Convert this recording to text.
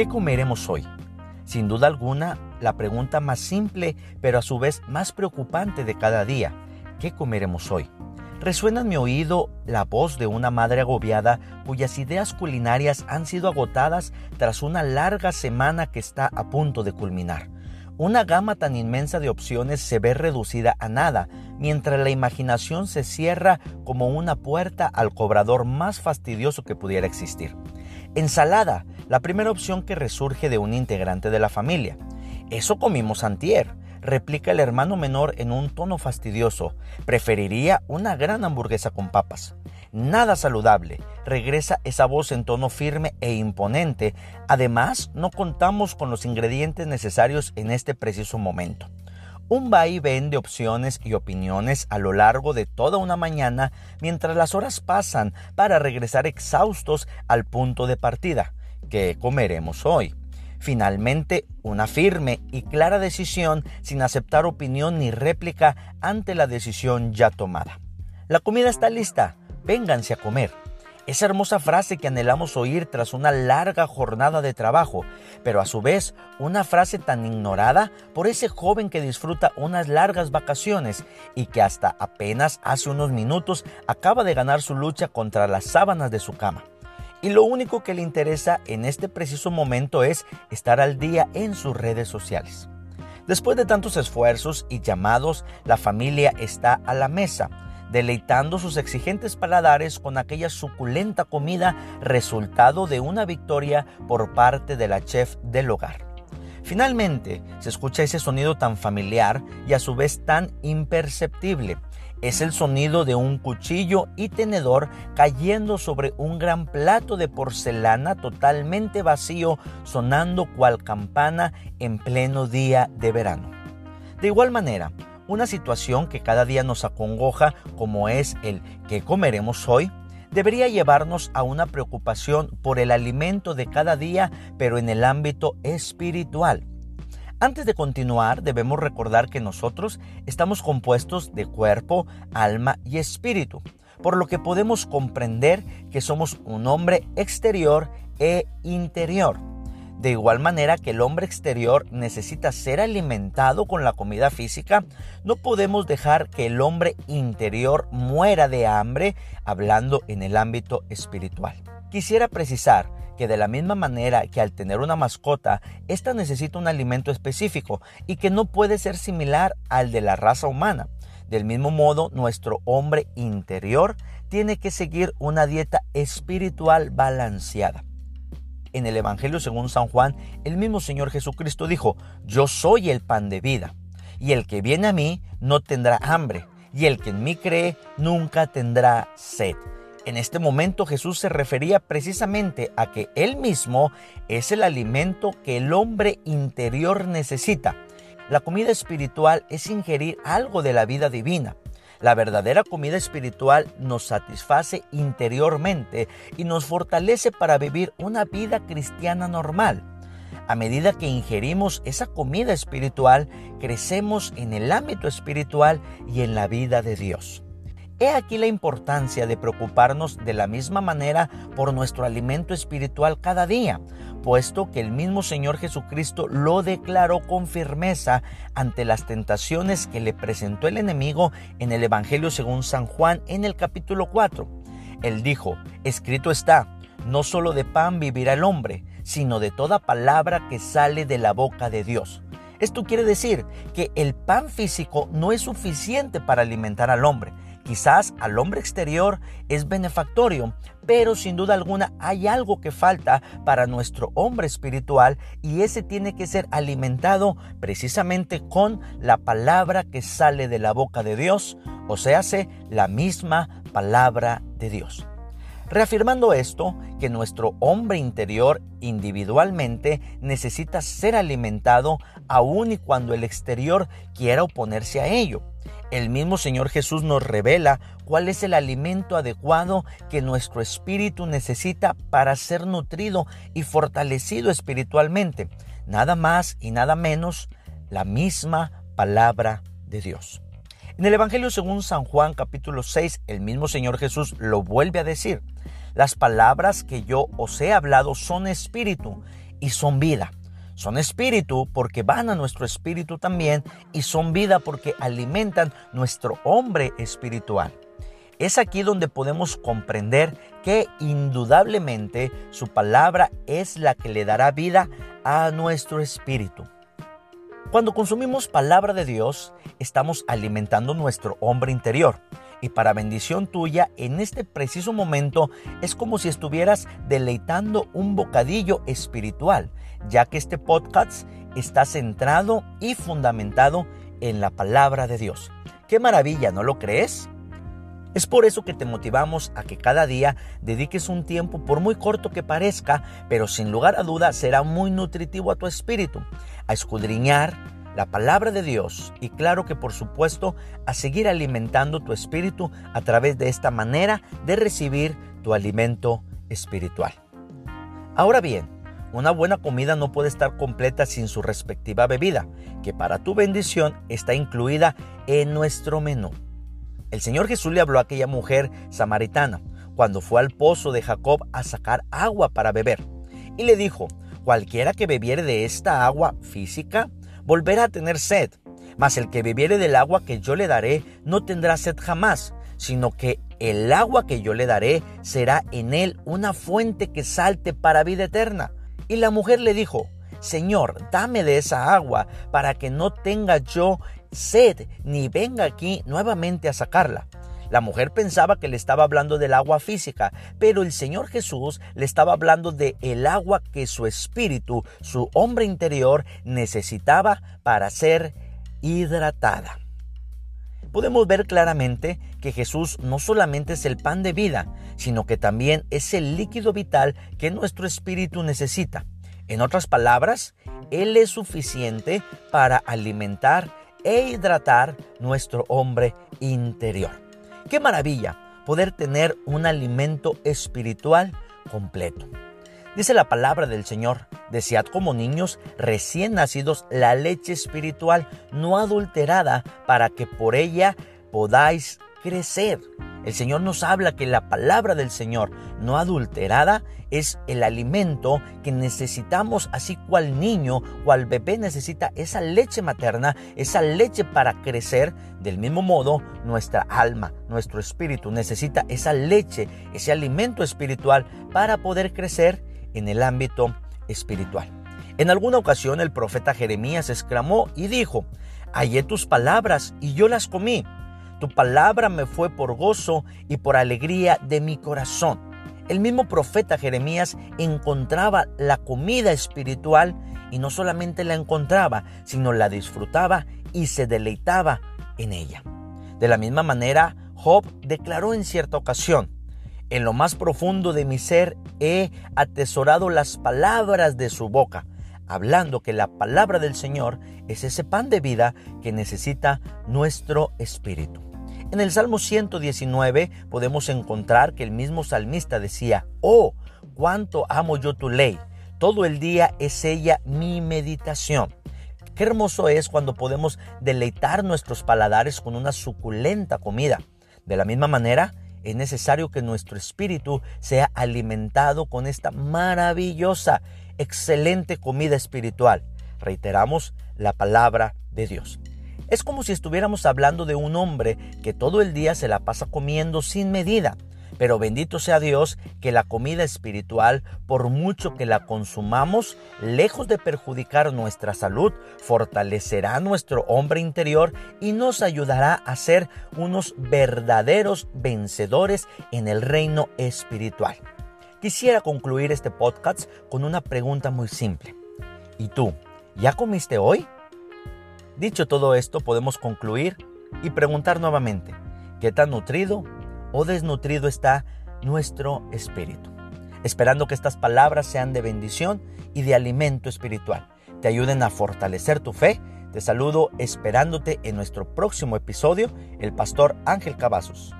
¿Qué comeremos hoy? Sin duda alguna, la pregunta más simple, pero a su vez más preocupante de cada día. ¿Qué comeremos hoy? Resuena en mi oído la voz de una madre agobiada cuyas ideas culinarias han sido agotadas tras una larga semana que está a punto de culminar. Una gama tan inmensa de opciones se ve reducida a nada, mientras la imaginación se cierra como una puerta al cobrador más fastidioso que pudiera existir. Ensalada, la primera opción que resurge de un integrante de la familia. Eso comimos antier replica el hermano menor en un tono fastidioso. Preferiría una gran hamburguesa con papas. Nada saludable, regresa esa voz en tono firme e imponente. Además, no contamos con los ingredientes necesarios en este preciso momento. Un va y ven de opciones y opiniones a lo largo de toda una mañana mientras las horas pasan para regresar exhaustos al punto de partida. ¿Qué comeremos hoy? Finalmente, una firme y clara decisión sin aceptar opinión ni réplica ante la decisión ya tomada. La comida está lista, vénganse a comer. Esa hermosa frase que anhelamos oír tras una larga jornada de trabajo, pero a su vez una frase tan ignorada por ese joven que disfruta unas largas vacaciones y que hasta apenas hace unos minutos acaba de ganar su lucha contra las sábanas de su cama y lo único que le interesa en este preciso momento es estar al día en sus redes sociales. Después de tantos esfuerzos y llamados, la familia está a la mesa, deleitando sus exigentes paladares con aquella suculenta comida resultado de una victoria por parte de la chef del hogar. Finalmente, se escucha ese sonido tan familiar y a su vez tan imperceptible es el sonido de un cuchillo y tenedor cayendo sobre un gran plato de porcelana totalmente vacío, sonando cual campana en pleno día de verano. De igual manera, una situación que cada día nos acongoja, como es el que comeremos hoy, debería llevarnos a una preocupación por el alimento de cada día, pero en el ámbito espiritual. Antes de continuar, debemos recordar que nosotros estamos compuestos de cuerpo, alma y espíritu, por lo que podemos comprender que somos un hombre exterior e interior. De igual manera que el hombre exterior necesita ser alimentado con la comida física, no podemos dejar que el hombre interior muera de hambre hablando en el ámbito espiritual. Quisiera precisar que de la misma manera que al tener una mascota, ésta necesita un alimento específico y que no puede ser similar al de la raza humana. Del mismo modo, nuestro hombre interior tiene que seguir una dieta espiritual balanceada. En el Evangelio según San Juan, el mismo Señor Jesucristo dijo, yo soy el pan de vida, y el que viene a mí no tendrá hambre, y el que en mí cree nunca tendrá sed. En este momento Jesús se refería precisamente a que Él mismo es el alimento que el hombre interior necesita. La comida espiritual es ingerir algo de la vida divina. La verdadera comida espiritual nos satisface interiormente y nos fortalece para vivir una vida cristiana normal. A medida que ingerimos esa comida espiritual, crecemos en el ámbito espiritual y en la vida de Dios. He aquí la importancia de preocuparnos de la misma manera por nuestro alimento espiritual cada día, puesto que el mismo Señor Jesucristo lo declaró con firmeza ante las tentaciones que le presentó el enemigo en el Evangelio según San Juan en el capítulo 4. Él dijo, escrito está, no solo de pan vivirá el hombre, sino de toda palabra que sale de la boca de Dios. Esto quiere decir que el pan físico no es suficiente para alimentar al hombre, Quizás al hombre exterior es benefactorio, pero sin duda alguna hay algo que falta para nuestro hombre espiritual y ese tiene que ser alimentado precisamente con la palabra que sale de la boca de Dios, o sea, hace la misma palabra de Dios. Reafirmando esto, que nuestro hombre interior individualmente necesita ser alimentado aun y cuando el exterior quiera oponerse a ello. El mismo Señor Jesús nos revela cuál es el alimento adecuado que nuestro espíritu necesita para ser nutrido y fortalecido espiritualmente. Nada más y nada menos la misma palabra de Dios. En el Evangelio según San Juan capítulo 6, el mismo Señor Jesús lo vuelve a decir. Las palabras que yo os he hablado son espíritu y son vida. Son espíritu porque van a nuestro espíritu también y son vida porque alimentan nuestro hombre espiritual. Es aquí donde podemos comprender que indudablemente su palabra es la que le dará vida a nuestro espíritu. Cuando consumimos palabra de Dios, estamos alimentando nuestro hombre interior. Y para bendición tuya, en este preciso momento es como si estuvieras deleitando un bocadillo espiritual, ya que este podcast está centrado y fundamentado en la palabra de Dios. ¡Qué maravilla! ¿No lo crees? Es por eso que te motivamos a que cada día dediques un tiempo, por muy corto que parezca, pero sin lugar a duda será muy nutritivo a tu espíritu, a escudriñar la palabra de Dios y claro que por supuesto a seguir alimentando tu espíritu a través de esta manera de recibir tu alimento espiritual. Ahora bien, una buena comida no puede estar completa sin su respectiva bebida, que para tu bendición está incluida en nuestro menú. El Señor Jesús le habló a aquella mujer samaritana cuando fue al pozo de Jacob a sacar agua para beber. Y le dijo, cualquiera que bebiere de esta agua física, volverá a tener sed. Mas el que bebiere del agua que yo le daré, no tendrá sed jamás, sino que el agua que yo le daré será en él una fuente que salte para vida eterna. Y la mujer le dijo, Señor, dame de esa agua para que no tenga yo sed ni venga aquí nuevamente a sacarla. La mujer pensaba que le estaba hablando del agua física, pero el Señor Jesús le estaba hablando de el agua que su espíritu, su hombre interior necesitaba para ser hidratada. Podemos ver claramente que Jesús no solamente es el pan de vida, sino que también es el líquido vital que nuestro espíritu necesita. En otras palabras, Él es suficiente para alimentar e hidratar nuestro hombre interior. Qué maravilla poder tener un alimento espiritual completo. Dice la palabra del Señor, desead como niños recién nacidos la leche espiritual no adulterada para que por ella podáis crecer. El Señor nos habla que la palabra del Señor no adulterada es el alimento que necesitamos, así cual niño, cual bebé necesita esa leche materna, esa leche para crecer. Del mismo modo, nuestra alma, nuestro espíritu necesita esa leche, ese alimento espiritual para poder crecer en el ámbito espiritual. En alguna ocasión el profeta Jeremías exclamó y dijo, hallé tus palabras y yo las comí tu palabra me fue por gozo y por alegría de mi corazón. El mismo profeta Jeremías encontraba la comida espiritual y no solamente la encontraba, sino la disfrutaba y se deleitaba en ella. De la misma manera, Job declaró en cierta ocasión, en lo más profundo de mi ser he atesorado las palabras de su boca, hablando que la palabra del Señor es ese pan de vida que necesita nuestro espíritu. En el Salmo 119 podemos encontrar que el mismo salmista decía, oh, cuánto amo yo tu ley, todo el día es ella mi meditación. Qué hermoso es cuando podemos deleitar nuestros paladares con una suculenta comida. De la misma manera, es necesario que nuestro espíritu sea alimentado con esta maravillosa, excelente comida espiritual. Reiteramos la palabra de Dios. Es como si estuviéramos hablando de un hombre que todo el día se la pasa comiendo sin medida. Pero bendito sea Dios que la comida espiritual, por mucho que la consumamos, lejos de perjudicar nuestra salud, fortalecerá nuestro hombre interior y nos ayudará a ser unos verdaderos vencedores en el reino espiritual. Quisiera concluir este podcast con una pregunta muy simple. ¿Y tú, ya comiste hoy? Dicho todo esto, podemos concluir y preguntar nuevamente, ¿qué tan nutrido o desnutrido está nuestro espíritu? Esperando que estas palabras sean de bendición y de alimento espiritual, te ayuden a fortalecer tu fe. Te saludo esperándote en nuestro próximo episodio, el pastor Ángel Cavazos.